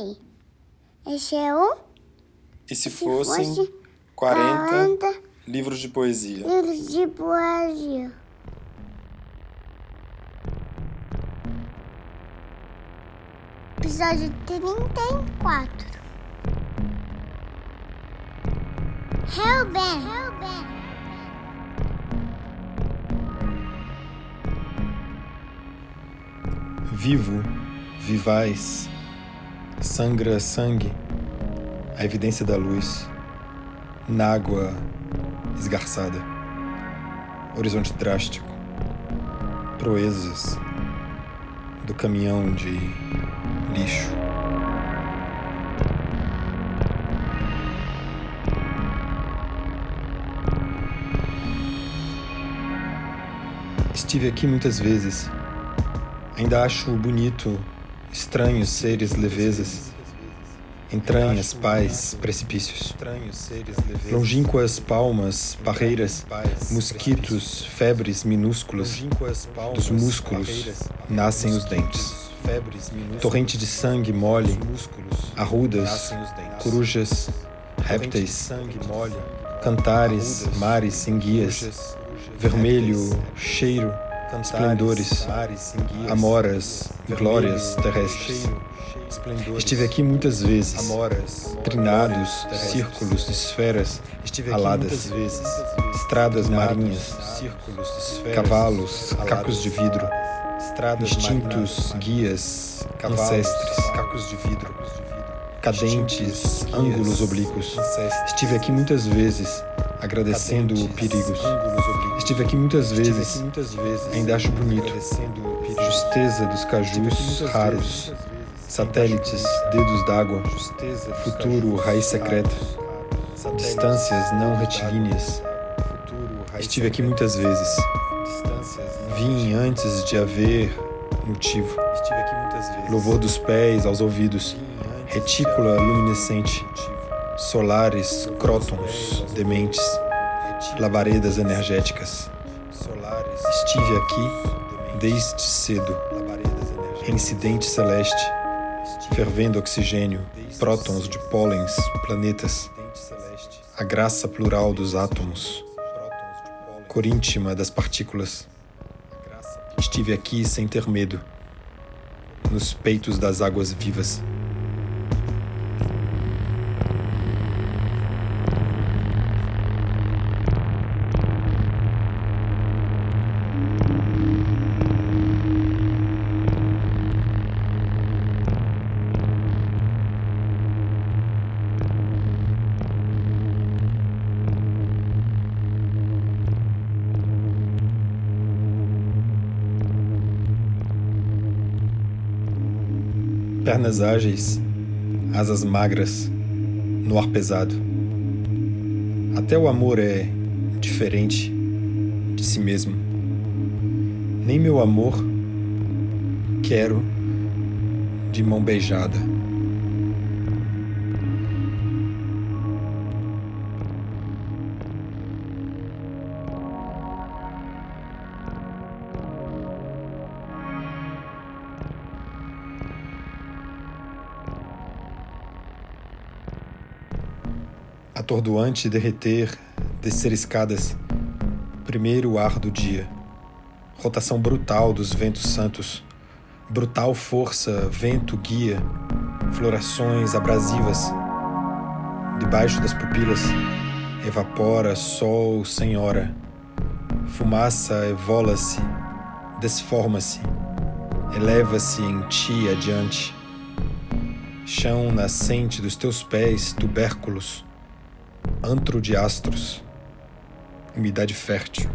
Ei, esse é o E se se fossem fosse 40 40 livros de poesia? livros de poesia. Episódio 34 Hellbent Hellbent Vivo, vivaz, sangra sangue, a evidência da luz, na água esgarçada, horizonte drástico, proezas do caminhão de lixo. Estive aqui muitas vezes. Ainda acho bonito, estranhos seres levezas, entranhas, pais, precipícios. Longínquas palmas, barreiras, mosquitos, febres minúsculas, dos músculos nascem os dentes. Torrente de sangue mole, arrudas, corujas, répteis, cantares, mares, enguias, vermelho, cheiro, esplendores, amoras, glórias terrestres. Estive aqui muitas vezes, trinados, círculos, esferas, aladas, estradas marinhas, cavalos, cacos de vidro, instintos, guias, ancestres, cacos de vidro, cadentes, ângulos oblíquos. Estive aqui muitas vezes, agradecendo perigos. Estive aqui muitas vezes, ainda acho bonito, justeza dos cajus raros, satélites, dedos d'água, futuro, raiz secreta, distâncias não retilíneas. Estive aqui muitas vezes. Vim antes de haver motivo. Louvor dos pés aos ouvidos, retícula luminescente, solares, crótons, dementes, labaredas energéticas. Estive aqui desde cedo. Reincidente celeste, fervendo oxigênio, prótons de pólens, planetas, a graça plural dos átomos, cor íntima das partículas. Estive aqui sem ter medo, nos peitos das águas vivas. Pernas ágeis, asas magras, no ar pesado. Até o amor é diferente de si mesmo. Nem meu amor quero de mão beijada. Atordoante derreter, descer escadas. Primeiro ar do dia. Rotação brutal dos ventos santos. Brutal força, vento guia. Florações abrasivas. Debaixo das pupilas. Evapora sol sem hora. Fumaça evola-se, desforma-se, eleva-se em ti adiante. Chão nascente dos teus pés, tubérculos antro de astros, umidade fértil.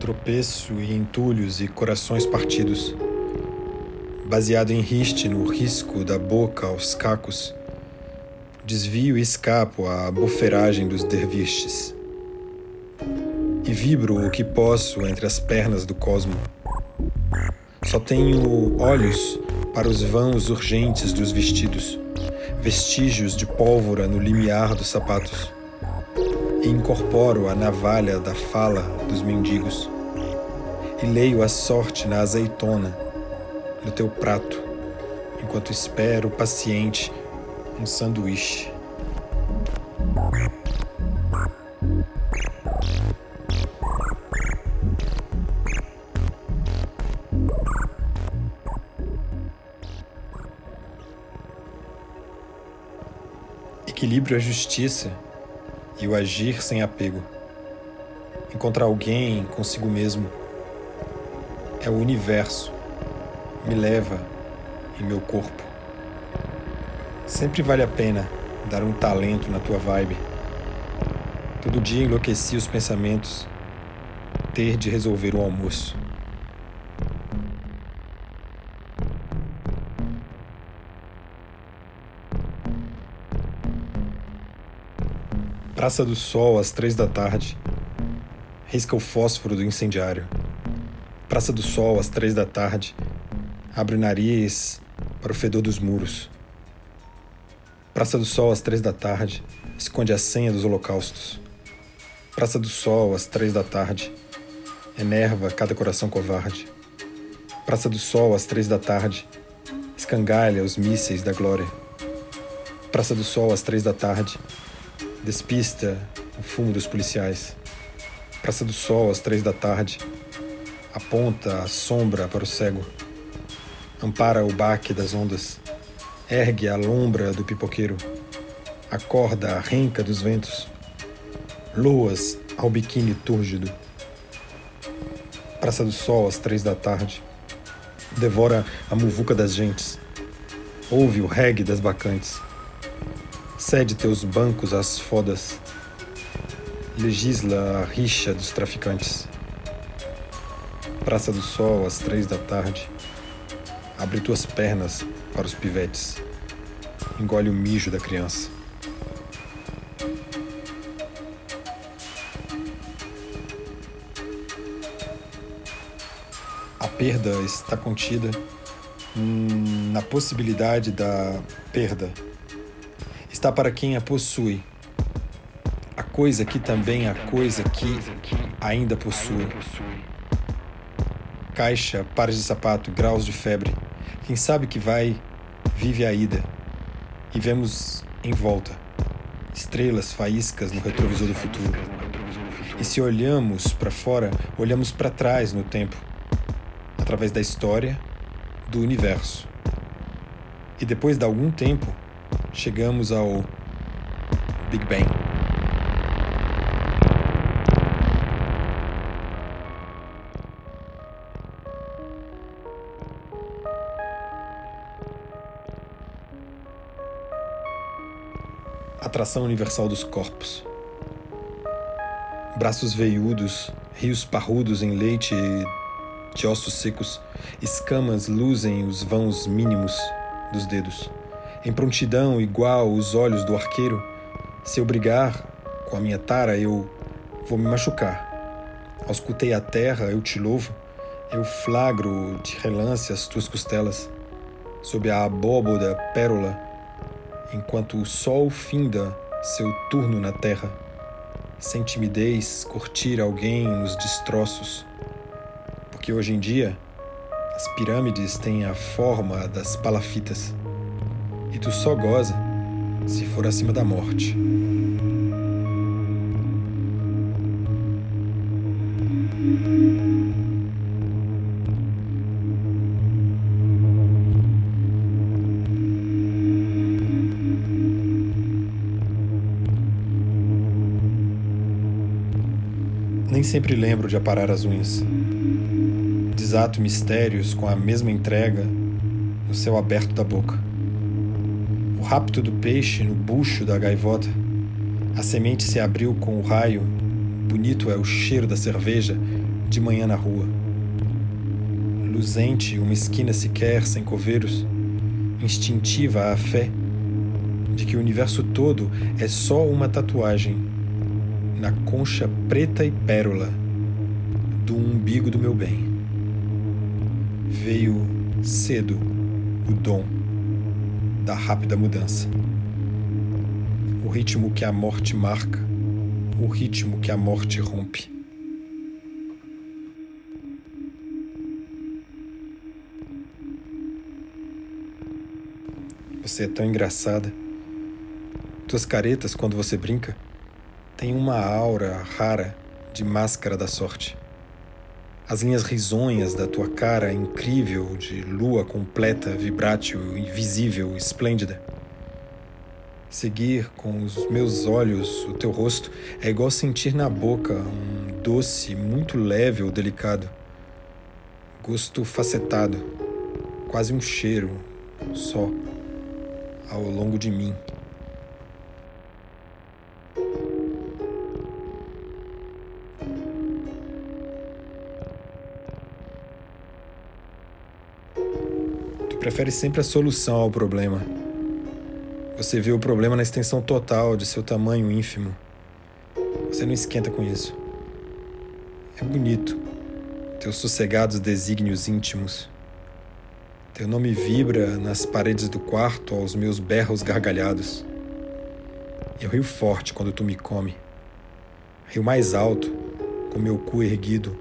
Tropeço e entulhos e corações partidos, baseado em riste no risco da boca aos cacos, desvio e escapo à buferagem dos derviches e vibro o que posso entre as pernas do cosmo. Só tenho olhos para os vãos urgentes dos vestidos, vestígios de pólvora no limiar dos sapatos. E incorporo a navalha da fala dos mendigos. E leio a sorte na azeitona, no teu prato, enquanto espero paciente um sanduíche. Equilíbrio a justiça e o agir sem apego. Encontrar alguém consigo mesmo é o universo, me leva em meu corpo. Sempre vale a pena dar um talento na tua vibe. Todo dia enlouqueci os pensamentos, ter de resolver o almoço. Praça do Sol, às três da tarde. Risca o fósforo do incendiário. Praça do Sol, às três da tarde. Abre o nariz para o fedor dos muros. Praça do Sol, às três da tarde. Esconde a senha dos holocaustos. Praça do Sol, às três da tarde. Enerva cada coração covarde. Praça do Sol, às três da tarde. Escangalha os mísseis da glória. Praça do Sol, às três da tarde Despista o fumo dos policiais. Praça do Sol, às três da tarde. Aponta a sombra para o cego. Ampara o baque das ondas. Ergue a lombra do pipoqueiro. Acorda a renca dos ventos. Loas ao biquíni túrgido. Praça do Sol, às três da tarde. Devora a muvuca das gentes. Ouve o reggae das bacantes Cede teus bancos às fodas. Legisla a rixa dos traficantes. Praça do Sol, às três da tarde. Abre tuas pernas para os pivetes. Engole o mijo da criança. A perda está contida na possibilidade da perda está para quem a possui. A coisa que também a coisa que ainda possui. Caixa, pares de sapato, graus de febre. Quem sabe que vai, vive a ida. E vemos em volta estrelas, faíscas no retrovisor do futuro. E se olhamos para fora, olhamos para trás no tempo, através da história, do universo. E depois de algum tempo, chegamos ao Big Bang. Atração universal dos corpos. Braços veiudos, rios parrudos em leite de ossos secos, escamas luzem os vãos mínimos dos dedos em prontidão igual os olhos do arqueiro, se eu brigar com a minha tara, eu vou me machucar. Auscultei a terra, eu te louvo, eu flagro de relance as tuas costelas, sob a abóboda pérola, enquanto o sol finda seu turno na terra, sem timidez curtir alguém nos destroços, porque hoje em dia as pirâmides têm a forma das palafitas e tu só goza se for acima da morte. Nem sempre lembro de aparar as unhas. Desato mistérios com a mesma entrega no céu aberto da boca o rapto do peixe no bucho da gaivota. A semente se abriu com o raio. Bonito é o cheiro da cerveja de manhã na rua. Luzente, uma esquina sequer sem coveiros. Instintiva a fé de que o universo todo é só uma tatuagem na concha preta e pérola do umbigo do meu bem. Veio cedo o dom da rápida mudança. ritmo que a morte marca, o ritmo que a morte rompe. Você é tão engraçada. Tuas caretas, quando você brinca, têm uma aura rara de máscara da sorte. As linhas risonhas da tua cara incrível de lua completa, vibrátil, invisível, esplêndida. Seguir com os meus olhos o teu rosto é igual sentir na boca um doce muito leve ou delicado. Gosto facetado, quase um cheiro só ao longo de mim. Prefere sempre a solução ao problema. Você vê o problema na extensão total de seu tamanho ínfimo. Você não esquenta com isso. É bonito. Teus sossegados desígnios íntimos. Teu nome vibra nas paredes do quarto aos meus berros gargalhados. Eu rio forte quando tu me come. Rio mais alto, com meu cu erguido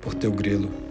por teu grelo.